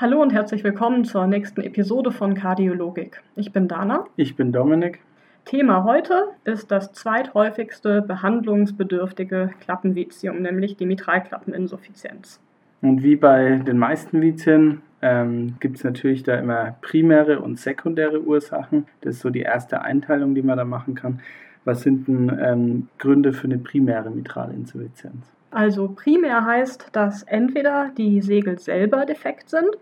Hallo und herzlich willkommen zur nächsten Episode von Kardiologik. Ich bin Dana. Ich bin Dominik. Thema heute ist das zweithäufigste behandlungsbedürftige Klappenvizium, nämlich die Mitralklappeninsuffizienz. Und wie bei den meisten Vizien ähm, gibt es natürlich da immer primäre und sekundäre Ursachen. Das ist so die erste Einteilung, die man da machen kann. Was sind denn ähm, Gründe für eine primäre Mitralinsuffizienz? Also primär heißt, dass entweder die Segel selber defekt sind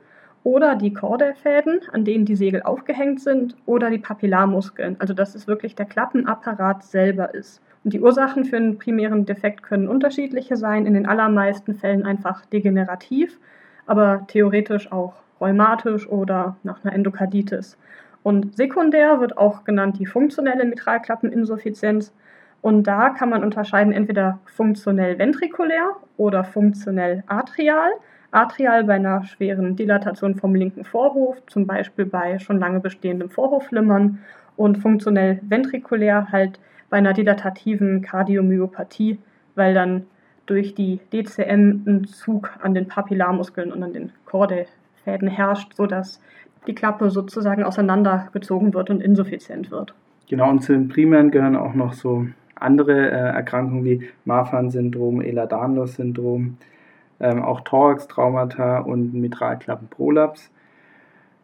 oder die Chordefäden, an denen die Segel aufgehängt sind, oder die Papillarmuskeln, also dass es wirklich der Klappenapparat selber ist. Und die Ursachen für einen primären Defekt können unterschiedliche sein, in den allermeisten Fällen einfach degenerativ, aber theoretisch auch rheumatisch oder nach einer Endokarditis. Und sekundär wird auch genannt die funktionelle Mitralklappeninsuffizienz. Und da kann man unterscheiden entweder funktionell ventrikulär oder funktionell atrial. Atrial bei einer schweren Dilatation vom linken Vorhof, zum Beispiel bei schon lange bestehendem Vorhofflimmern. Und funktionell ventrikulär halt bei einer dilatativen Kardiomyopathie, weil dann durch die DCM ein Zug an den Papillarmuskeln und an den Chordefäden herrscht, sodass die Klappe sozusagen auseinandergezogen wird und insuffizient wird. Genau, und zu den primären gehören auch noch so andere äh, Erkrankungen wie Marfan-Syndrom, Ehlers-Danlos-Syndrom, ähm, auch Thorax-Traumata und Mitralklappenprolaps.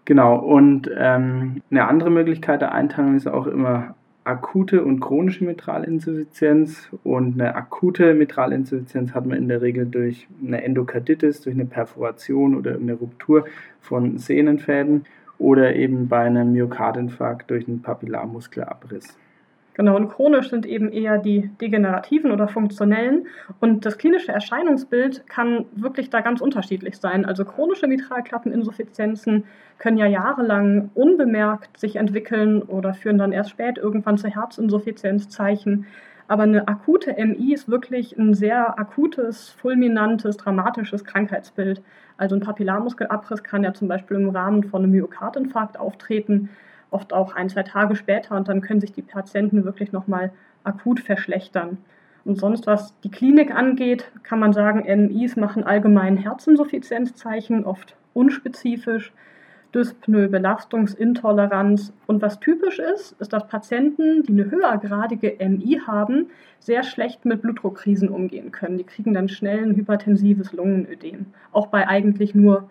Genau, und ähm, eine andere Möglichkeit der Einteilung ist auch immer akute und chronische Mitralinsuffizienz. Und eine akute Mitralinsuffizienz hat man in der Regel durch eine Endokarditis, durch eine Perforation oder eine Ruptur von Sehnenfäden oder eben bei einem Myokardinfarkt durch einen Papillarmuskelabriss. Genau, und chronisch sind eben eher die degenerativen oder funktionellen. Und das klinische Erscheinungsbild kann wirklich da ganz unterschiedlich sein. Also chronische Mitralklappeninsuffizienzen können ja jahrelang unbemerkt sich entwickeln oder führen dann erst spät irgendwann zu Herzinsuffizienzzeichen. Aber eine akute MI ist wirklich ein sehr akutes, fulminantes, dramatisches Krankheitsbild. Also ein Papillarmuskelabriss kann ja zum Beispiel im Rahmen von einem Myokardinfarkt auftreten oft auch ein, zwei Tage später und dann können sich die Patienten wirklich nochmal akut verschlechtern. Und sonst, was die Klinik angeht, kann man sagen, MIs machen allgemein Herzinsuffizienzzeichen, oft unspezifisch, Dyspnoe, Belastungsintoleranz. Und was typisch ist, ist, dass Patienten, die eine höhergradige MI haben, sehr schlecht mit Blutdruckkrisen umgehen können. Die kriegen dann schnell ein hypertensives Lungenödem, auch bei eigentlich nur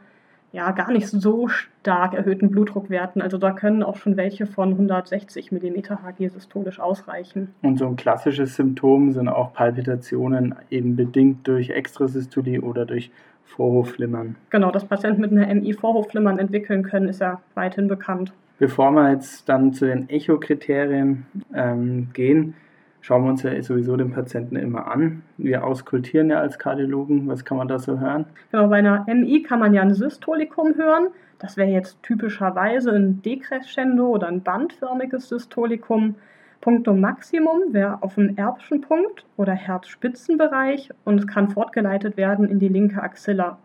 ja, gar nicht so stark erhöhten Blutdruckwerten. Also da können auch schon welche von 160 mm Hg systolisch ausreichen. Und so ein klassisches Symptom sind auch Palpitationen eben bedingt durch Extrasystolie oder durch Vorhofflimmern. Genau, dass Patienten mit einer MI Vorhofflimmern entwickeln können, ist ja weithin bekannt. Bevor wir jetzt dann zu den Echokriterien ähm, gehen, schauen wir uns ja sowieso den Patienten immer an. Wir auskultieren ja als Kardiologen. Was kann man da so hören? Genau, bei einer MI kann man ja ein Systolikum hören. Das wäre jetzt typischerweise ein Dekrescendo oder ein bandförmiges Systolikum. Punktum Maximum wäre auf dem Erbschen Punkt oder Herzspitzenbereich und es kann fortgeleitet werden in die linke Axilla.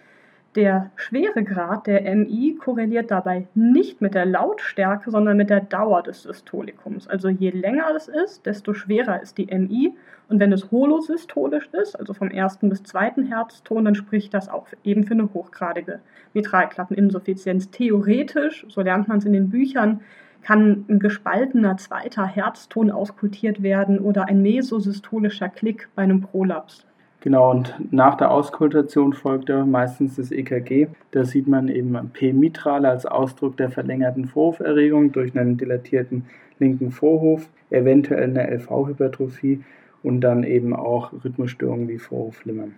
Der Schweregrad der MI korreliert dabei nicht mit der Lautstärke, sondern mit der Dauer des Systolikums. Also je länger es ist, desto schwerer ist die MI. Und wenn es holosystolisch ist, also vom ersten bis zweiten Herzton, dann spricht das auch eben für eine hochgradige Mitralklappeninsuffizienz. Theoretisch, so lernt man es in den Büchern, kann ein gespaltener zweiter Herzton auskultiert werden oder ein mesosystolischer Klick bei einem Prolaps. Genau, und nach der Auskultation folgt ja meistens das EKG. Da sieht man eben P mitrale als Ausdruck der verlängerten Vorhoferregung durch einen dilatierten linken Vorhof, eventuell eine LV-Hypertrophie und dann eben auch Rhythmusstörungen wie Vorhofflimmern.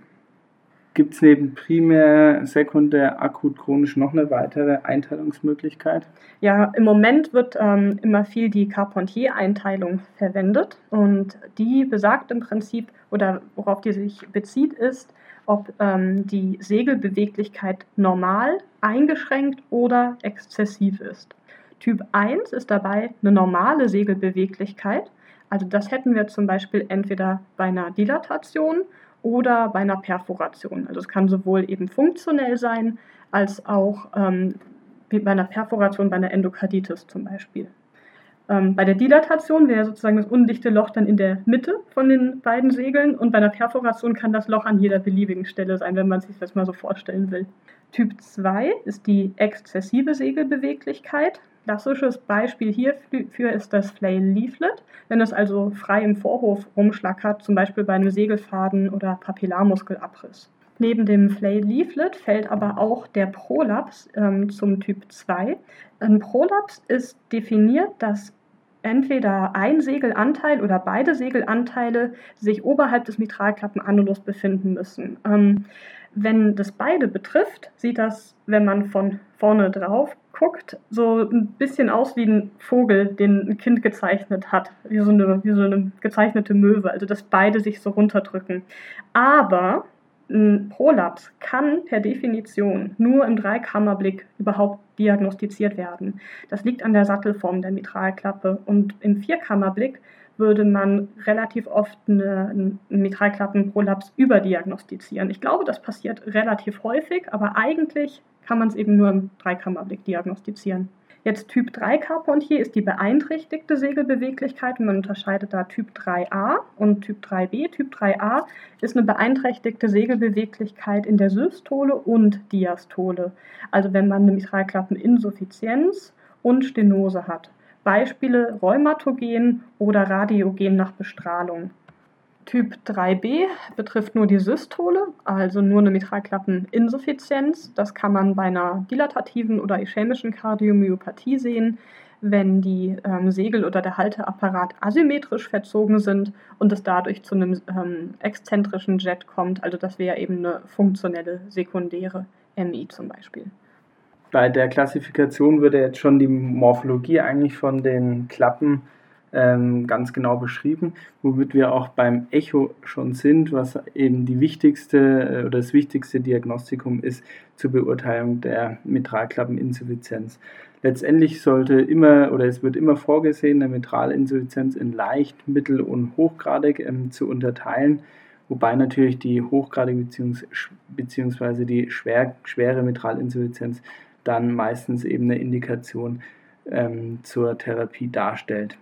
Gibt es neben primär, sekundär, akut, chronisch noch eine weitere Einteilungsmöglichkeit? Ja, im Moment wird ähm, immer viel die Carpentier-Einteilung verwendet und die besagt im Prinzip, oder worauf die sich bezieht, ist, ob ähm, die Segelbeweglichkeit normal, eingeschränkt oder exzessiv ist. Typ 1 ist dabei eine normale Segelbeweglichkeit. Also das hätten wir zum Beispiel entweder bei einer Dilatation oder bei einer Perforation. Also es kann sowohl eben funktionell sein, als auch ähm, bei einer Perforation, bei einer Endokarditis zum Beispiel. Ähm, bei der Dilatation wäre sozusagen das undichte Loch dann in der Mitte von den beiden Segeln und bei einer Perforation kann das Loch an jeder beliebigen Stelle sein, wenn man sich das mal so vorstellen will. Typ 2 ist die exzessive Segelbeweglichkeit. Klassisches Beispiel hierfür ist das Flail Leaflet. Wenn es also frei im Vorhof rumschlackert, zum Beispiel bei einem Segelfaden oder Papillarmuskelabriss. Neben dem Flail Leaflet fällt aber auch der Prolaps ähm, zum Typ 2. Ein Prolaps ist definiert, dass entweder ein Segelanteil oder beide Segelanteile sich oberhalb des Mitralklappenannulus befinden müssen. Ähm, wenn das beide betrifft, sieht das, wenn man von vorne drauf guckt, so ein bisschen aus wie ein Vogel, den ein Kind gezeichnet hat, wie so eine, wie so eine gezeichnete Möwe, also dass beide sich so runterdrücken. Aber ein Prolaps kann per Definition nur im Dreikammerblick überhaupt diagnostiziert werden. Das liegt an der Sattelform der Mitralklappe und im Vierkammerblick würde man relativ oft eine, einen Mitralklappenprolaps überdiagnostizieren. Ich glaube, das passiert relativ häufig, aber eigentlich kann man es eben nur im Dreikammerblick diagnostizieren. Jetzt Typ 3 Carpentier ist die beeinträchtigte Segelbeweglichkeit. Man unterscheidet da Typ 3a und Typ 3b. Typ 3a ist eine beeinträchtigte Segelbeweglichkeit in der Systole und Diastole. Also wenn man eine Mitralklappeninsuffizienz und Stenose hat. Beispiele Rheumatogen oder Radiogen nach Bestrahlung. Typ 3b betrifft nur die Systole, also nur eine Mitralklappeninsuffizienz. Das kann man bei einer dilatativen oder ischämischen Kardiomyopathie sehen, wenn die ähm, Segel oder der Halteapparat asymmetrisch verzogen sind und es dadurch zu einem ähm, exzentrischen Jet kommt. Also das wäre eben eine funktionelle sekundäre MI zum Beispiel. Bei der Klassifikation würde jetzt schon die Morphologie eigentlich von den Klappen ähm, ganz genau beschrieben, womit wir auch beim Echo schon sind, was eben die wichtigste äh, oder das wichtigste Diagnostikum ist zur Beurteilung der Mitralklappeninsuffizienz. Letztendlich sollte immer oder es wird immer vorgesehen, eine Mitralinsuffizienz in leicht, mittel und hochgradig ähm, zu unterteilen, wobei natürlich die hochgradige bzw. die schwer, schwere Mitralinsuffizienz dann meistens eben eine Indikation ähm, zur Therapie darstellt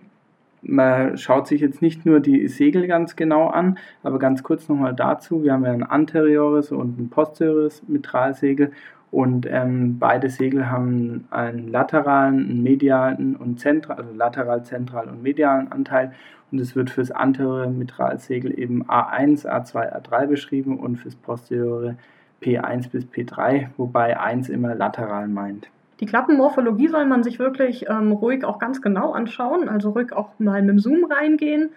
man schaut sich jetzt nicht nur die Segel ganz genau an, aber ganz kurz nochmal dazu. Wir haben ja ein anteriores und ein posteriores Mitralsegel und ähm, beide Segel haben einen lateralen, einen medialen und zentral, also lateral, zentral und medialen Anteil. Und es wird fürs anteriore Mitralsegel eben A1, A2, A3 beschrieben und fürs posteriore P1 bis P3, wobei 1 immer lateral meint. Die Klappenmorphologie soll man sich wirklich ähm, ruhig auch ganz genau anschauen, also ruhig auch mal mit dem Zoom reingehen.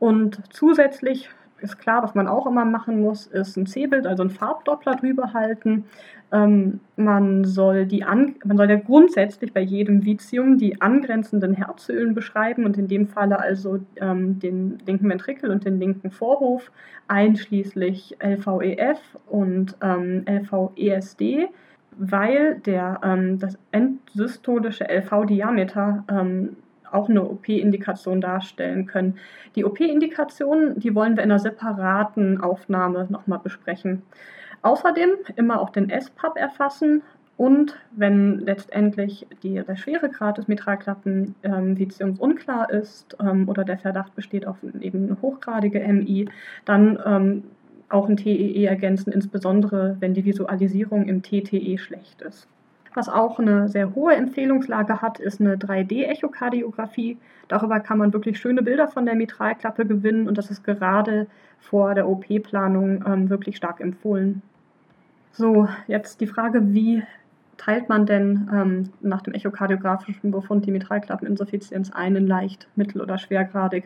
Und zusätzlich ist klar, was man auch immer machen muss, ist ein C-Bild, also ein Farbdoppler drüber halten. Ähm, man, soll die an, man soll ja grundsätzlich bei jedem Vitium die angrenzenden Herzölen beschreiben und in dem Falle also ähm, den linken Ventrikel und den linken Vorhof, einschließlich LVEF und ähm, LVESD weil der, ähm, das endsystolische LV-Diameter ähm, auch eine OP-Indikation darstellen können. Die OP-Indikationen, die wollen wir in einer separaten Aufnahme nochmal besprechen. Außerdem immer auch den S-Pub erfassen und wenn letztendlich die, der Schweregrad des Mitralklappenvitiums ähm, unklar ist ähm, oder der Verdacht besteht auf eben eine hochgradige MI, dann ähm, auch ein TEE ergänzen, insbesondere wenn die Visualisierung im TTE schlecht ist. Was auch eine sehr hohe Empfehlungslage hat, ist eine 3D-Echokardiographie. Darüber kann man wirklich schöne Bilder von der Mitralklappe gewinnen und das ist gerade vor der OP-Planung ähm, wirklich stark empfohlen. So, jetzt die Frage, wie teilt man denn ähm, nach dem echokardiografischen Befund die Mitralklappeninsuffizienz ein in leicht, mittel- oder schwergradig?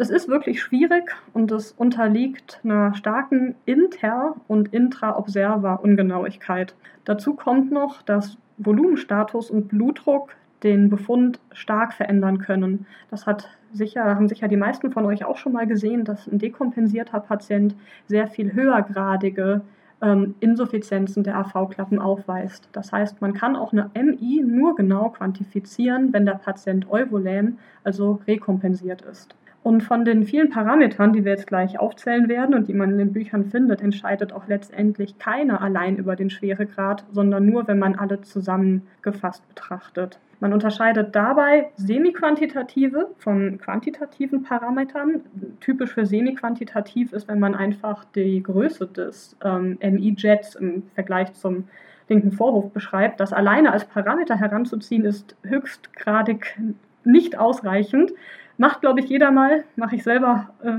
Das ist wirklich schwierig und es unterliegt einer starken Inter- und Intra-Observer-Ungenauigkeit. Dazu kommt noch, dass Volumenstatus und Blutdruck den Befund stark verändern können. Das hat sicher, haben sicher die meisten von euch auch schon mal gesehen, dass ein dekompensierter Patient sehr viel höhergradige ähm, Insuffizienzen der AV-Klappen aufweist. Das heißt, man kann auch eine MI nur genau quantifizieren, wenn der Patient euvolän, also rekompensiert ist. Und von den vielen Parametern, die wir jetzt gleich aufzählen werden und die man in den Büchern findet, entscheidet auch letztendlich keiner allein über den Schweregrad, sondern nur, wenn man alle zusammengefasst betrachtet. Man unterscheidet dabei semiquantitative von quantitativen Parametern. Typisch für semiquantitativ ist, wenn man einfach die Größe des ähm, MI-Jets im Vergleich zum linken Vorhof beschreibt. Das alleine als Parameter heranzuziehen, ist höchstgradig nicht ausreichend. Macht, glaube ich, jeder mal, mache ich selber äh,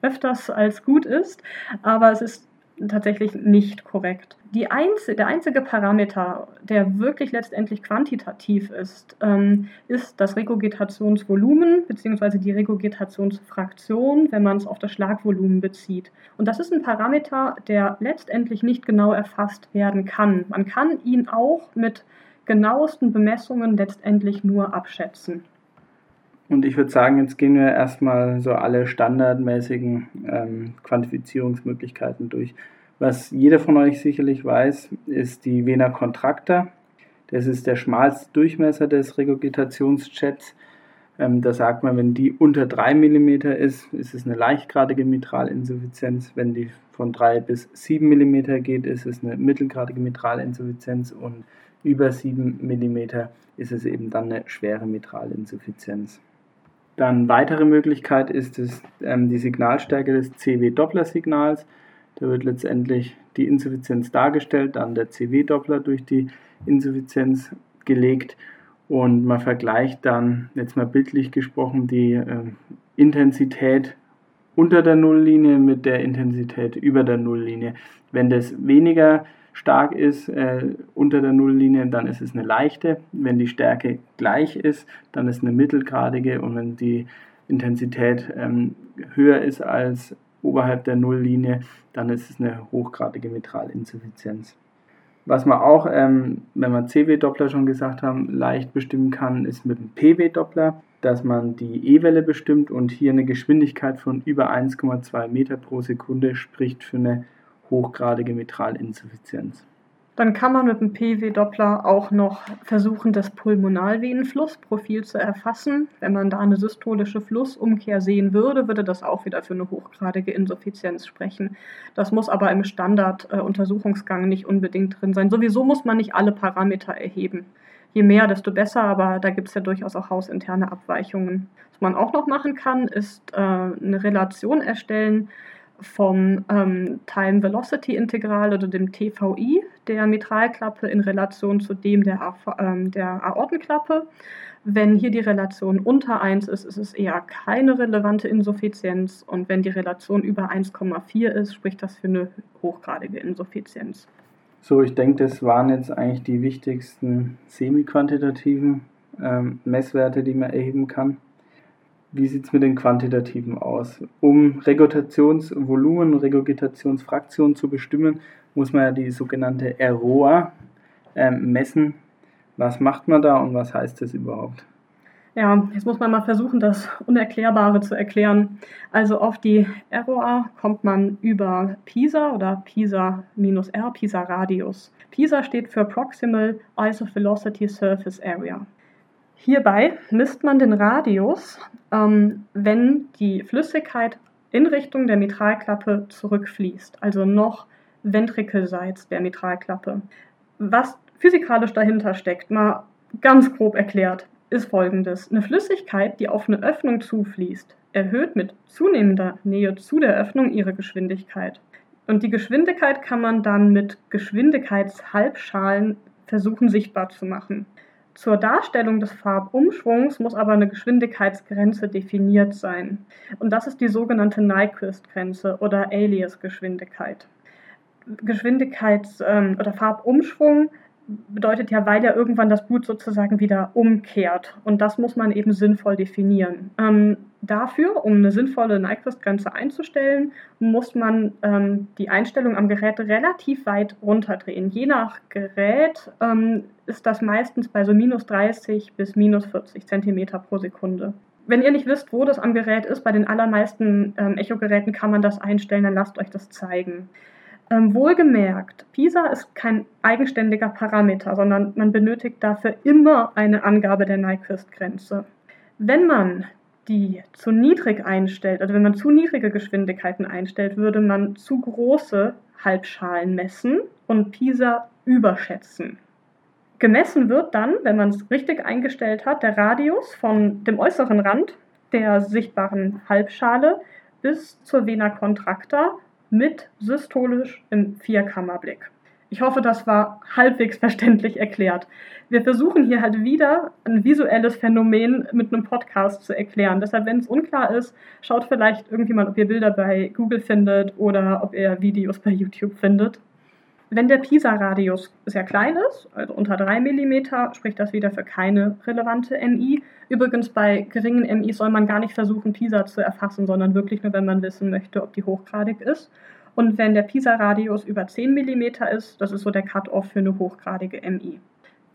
öfters als gut ist, aber es ist tatsächlich nicht korrekt. Einzige, der einzige Parameter, der wirklich letztendlich quantitativ ist, ähm, ist das Regurgitationsvolumen bzw. die Regurgitationsfraktion, wenn man es auf das Schlagvolumen bezieht. Und das ist ein Parameter, der letztendlich nicht genau erfasst werden kann. Man kann ihn auch mit genauesten Bemessungen letztendlich nur abschätzen. Und ich würde sagen, jetzt gehen wir erstmal so alle standardmäßigen ähm, Quantifizierungsmöglichkeiten durch. Was jeder von euch sicherlich weiß, ist die Vena contracta. Das ist der schmalste Durchmesser des Regurgitationsjets. Ähm, da sagt man, wenn die unter 3 mm ist, ist es eine leichtgradige Mitralinsuffizienz. Wenn die von 3 bis 7 mm geht, ist es eine mittelgradige Mitralinsuffizienz. Und über 7 mm ist es eben dann eine schwere Mitralinsuffizienz. Dann weitere Möglichkeit ist es, ähm, die Signalstärke des CW-Doppler-Signals. Da wird letztendlich die Insuffizienz dargestellt, dann der CW-Doppler durch die Insuffizienz gelegt und man vergleicht dann, jetzt mal bildlich gesprochen, die äh, Intensität unter der Nulllinie mit der Intensität über der Nulllinie. Wenn das weniger stark ist äh, unter der Nulllinie, dann ist es eine leichte. Wenn die Stärke gleich ist, dann ist es eine mittelgradige und wenn die Intensität ähm, höher ist als oberhalb der Nulllinie, dann ist es eine hochgradige Mitralinsuffizienz. Was man auch, ähm, wenn wir CW-Doppler schon gesagt haben, leicht bestimmen kann, ist mit dem PW-Doppler, dass man die E-Welle bestimmt und hier eine Geschwindigkeit von über 1,2 Meter pro Sekunde spricht für eine hochgradige Mitralinsuffizienz. Dann kann man mit dem PW-Doppler auch noch versuchen, das Pulmonalvenenflussprofil zu erfassen. Wenn man da eine systolische Flussumkehr sehen würde, würde das auch wieder für eine hochgradige Insuffizienz sprechen. Das muss aber im Standarduntersuchungsgang nicht unbedingt drin sein. Sowieso muss man nicht alle Parameter erheben. Je mehr, desto besser, aber da gibt es ja durchaus auch hausinterne Abweichungen. Was man auch noch machen kann, ist äh, eine Relation erstellen vom ähm, Time Velocity Integral oder dem TVI der Mitralklappe in Relation zu dem der, ähm, der Aortenklappe. Wenn hier die Relation unter 1 ist, ist es eher keine relevante Insuffizienz und wenn die Relation über 1,4 ist, spricht das für eine hochgradige Insuffizienz. So, ich denke, das waren jetzt eigentlich die wichtigsten semi-quantitativen ähm, Messwerte, die man erheben kann. Wie sieht es mit den quantitativen aus? Um Regurgitationsvolumen und Regurgitationsfraktion zu bestimmen, muss man ja die sogenannte ROA äh, messen. Was macht man da und was heißt das überhaupt? Ja, jetzt muss man mal versuchen, das Unerklärbare zu erklären. Also auf die ROA kommt man über PISA oder PISA minus R, PISA Radius. PISA steht für Proximal Isovelocity Surface Area. Hierbei misst man den Radius, ähm, wenn die Flüssigkeit in Richtung der Mitralklappe zurückfließt, also noch ventrikelseits der Mitralklappe. Was physikalisch dahinter steckt, mal ganz grob erklärt, ist folgendes. Eine Flüssigkeit, die auf eine Öffnung zufließt, erhöht mit zunehmender Nähe zu der Öffnung ihre Geschwindigkeit. Und die Geschwindigkeit kann man dann mit Geschwindigkeitshalbschalen versuchen sichtbar zu machen. Zur Darstellung des Farbumschwungs muss aber eine Geschwindigkeitsgrenze definiert sein. Und das ist die sogenannte Nyquist-Grenze oder Alias-Geschwindigkeit. Geschwindigkeits- ähm, oder Farbumschwung bedeutet ja, weil ja irgendwann das Blut sozusagen wieder umkehrt. Und das muss man eben sinnvoll definieren. Ähm, dafür, um eine sinnvolle Nyquist-Grenze einzustellen, muss man ähm, die Einstellung am Gerät relativ weit runterdrehen. Je nach Gerät ähm, ist das meistens bei so minus 30 bis minus 40 Zentimeter pro Sekunde. Wenn ihr nicht wisst, wo das am Gerät ist, bei den allermeisten ähm, Echo-Geräten kann man das einstellen, dann lasst euch das zeigen. Ähm, wohlgemerkt, PISA ist kein eigenständiger Parameter, sondern man benötigt dafür immer eine Angabe der Nyquist-Grenze. Wenn man die zu niedrig einstellt, also wenn man zu niedrige Geschwindigkeiten einstellt, würde man zu große Halbschalen messen und PISA überschätzen. Gemessen wird dann, wenn man es richtig eingestellt hat, der Radius von dem äußeren Rand der sichtbaren Halbschale bis zur Vena contracta mit systolisch im Vierkammerblick. Ich hoffe, das war halbwegs verständlich erklärt. Wir versuchen hier halt wieder ein visuelles Phänomen mit einem Podcast zu erklären. Deshalb, wenn es unklar ist, schaut vielleicht irgendjemand, ob ihr Bilder bei Google findet oder ob ihr Videos bei YouTube findet. Wenn der PISA-Radius sehr klein ist, also unter 3 mm, spricht das wieder für keine relevante MI. Übrigens bei geringen MI soll man gar nicht versuchen, PISA zu erfassen, sondern wirklich nur, wenn man wissen möchte, ob die hochgradig ist. Und wenn der PISA-Radius über 10 mm ist, das ist so der Cut-off für eine hochgradige MI.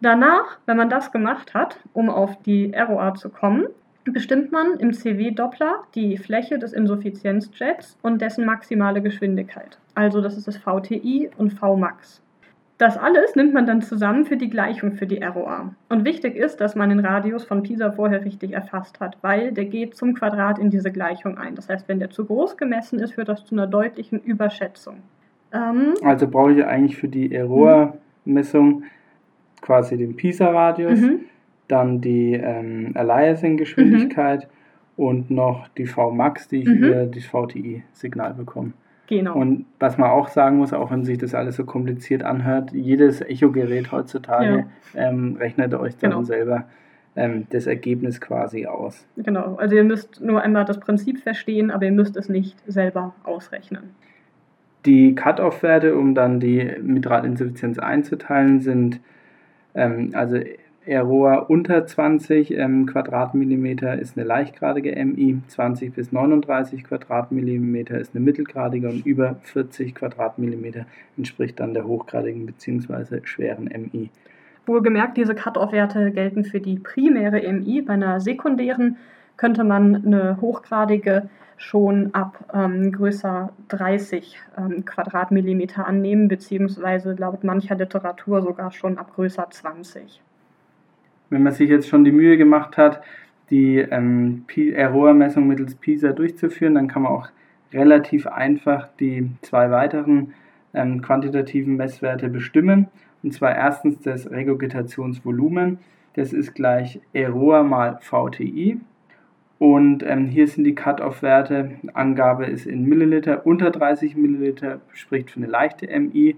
Danach, wenn man das gemacht hat, um auf die ROA zu kommen, bestimmt man im CW-Doppler die Fläche des Insuffizienzjets und dessen maximale Geschwindigkeit. Also das ist das VTI und Vmax. Das alles nimmt man dann zusammen für die Gleichung für die ROA. Und wichtig ist, dass man den Radius von Pisa vorher richtig erfasst hat, weil der geht zum Quadrat in diese Gleichung ein. Das heißt, wenn der zu groß gemessen ist, führt das zu einer deutlichen Überschätzung. Ähm, also brauche ich eigentlich für die ROA-Messung quasi den Pisa-Radius, mhm. Dann die ähm, Aliasing-Geschwindigkeit mhm. und noch die Vmax, die ich mhm. über das VTI-Signal bekomme. Genau. Und was man auch sagen muss, auch wenn sich das alles so kompliziert anhört, jedes Echo-Gerät heutzutage ja. ähm, rechnet euch dann genau. selber ähm, das Ergebnis quasi aus. Genau, also ihr müsst nur einmal das Prinzip verstehen, aber ihr müsst es nicht selber ausrechnen. Die Cut-Off-Werte, um dann die Mitralinsuffizienz einzuteilen, sind ähm, also Aeroa unter 20 ähm, Quadratmillimeter ist eine leichtgradige MI, 20 bis 39 Quadratmillimeter ist eine mittelgradige und über 40 Quadratmillimeter entspricht dann der hochgradigen bzw. schweren MI. Wohlgemerkt, diese Cut-off-Werte gelten für die primäre MI. Bei einer sekundären könnte man eine hochgradige schon ab ähm, größer 30 ähm, Quadratmillimeter annehmen, beziehungsweise laut mancher Literatur sogar schon ab größer 20 wenn man sich jetzt schon die Mühe gemacht hat, die ähm, ROA-Messung mittels PISA durchzuführen, dann kann man auch relativ einfach die zwei weiteren ähm, quantitativen Messwerte bestimmen. Und zwar erstens das Regurgitationsvolumen. Das ist gleich ROA mal VTI. Und ähm, hier sind die Cut-off-Werte. Angabe ist in Milliliter. Unter 30 Milliliter spricht für eine leichte MI.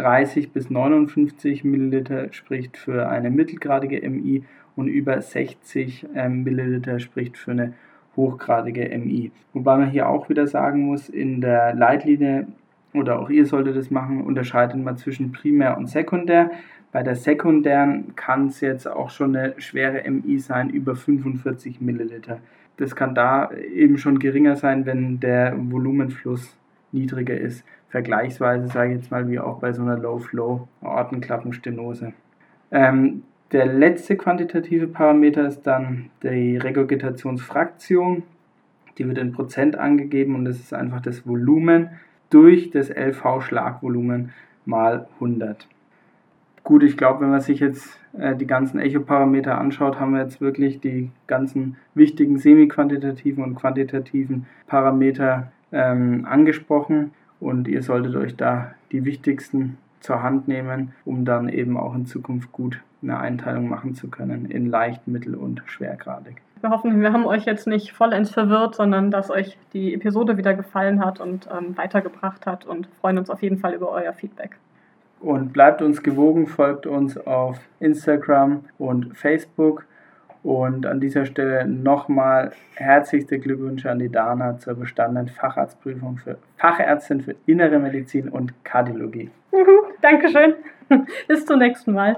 30 bis 59 Milliliter spricht für eine mittelgradige MI und über 60 ähm, Milliliter spricht für eine hochgradige MI. Wobei man hier auch wieder sagen muss, in der Leitlinie oder auch ihr solltet das machen, unterscheidet man zwischen Primär und Sekundär. Bei der sekundären kann es jetzt auch schon eine schwere MI sein, über 45 Milliliter. Das kann da eben schon geringer sein, wenn der Volumenfluss niedriger ist vergleichsweise, sage ich jetzt mal, wie auch bei so einer Low-Flow-Aortenklappenstenose. Ähm, der letzte quantitative Parameter ist dann die Regurgitationsfraktion. Die wird in Prozent angegeben und das ist einfach das Volumen durch das LV-Schlagvolumen mal 100. Gut, ich glaube, wenn man sich jetzt äh, die ganzen Echoparameter anschaut, haben wir jetzt wirklich die ganzen wichtigen semi-quantitativen und quantitativen Parameter ähm, angesprochen und ihr solltet euch da die wichtigsten zur Hand nehmen, um dann eben auch in Zukunft gut eine Einteilung machen zu können in leicht, mittel und schwergradig. Wir hoffen, wir haben euch jetzt nicht vollends verwirrt, sondern dass euch die Episode wieder gefallen hat und ähm, weitergebracht hat und freuen uns auf jeden Fall über euer Feedback. Und bleibt uns gewogen, folgt uns auf Instagram und Facebook und an dieser Stelle nochmal herzlichste Glückwünsche an die Dana zur bestandenen Facharztprüfung für Fachärztin für Innere Medizin und Kardiologie. Dankeschön. Bis zum nächsten Mal.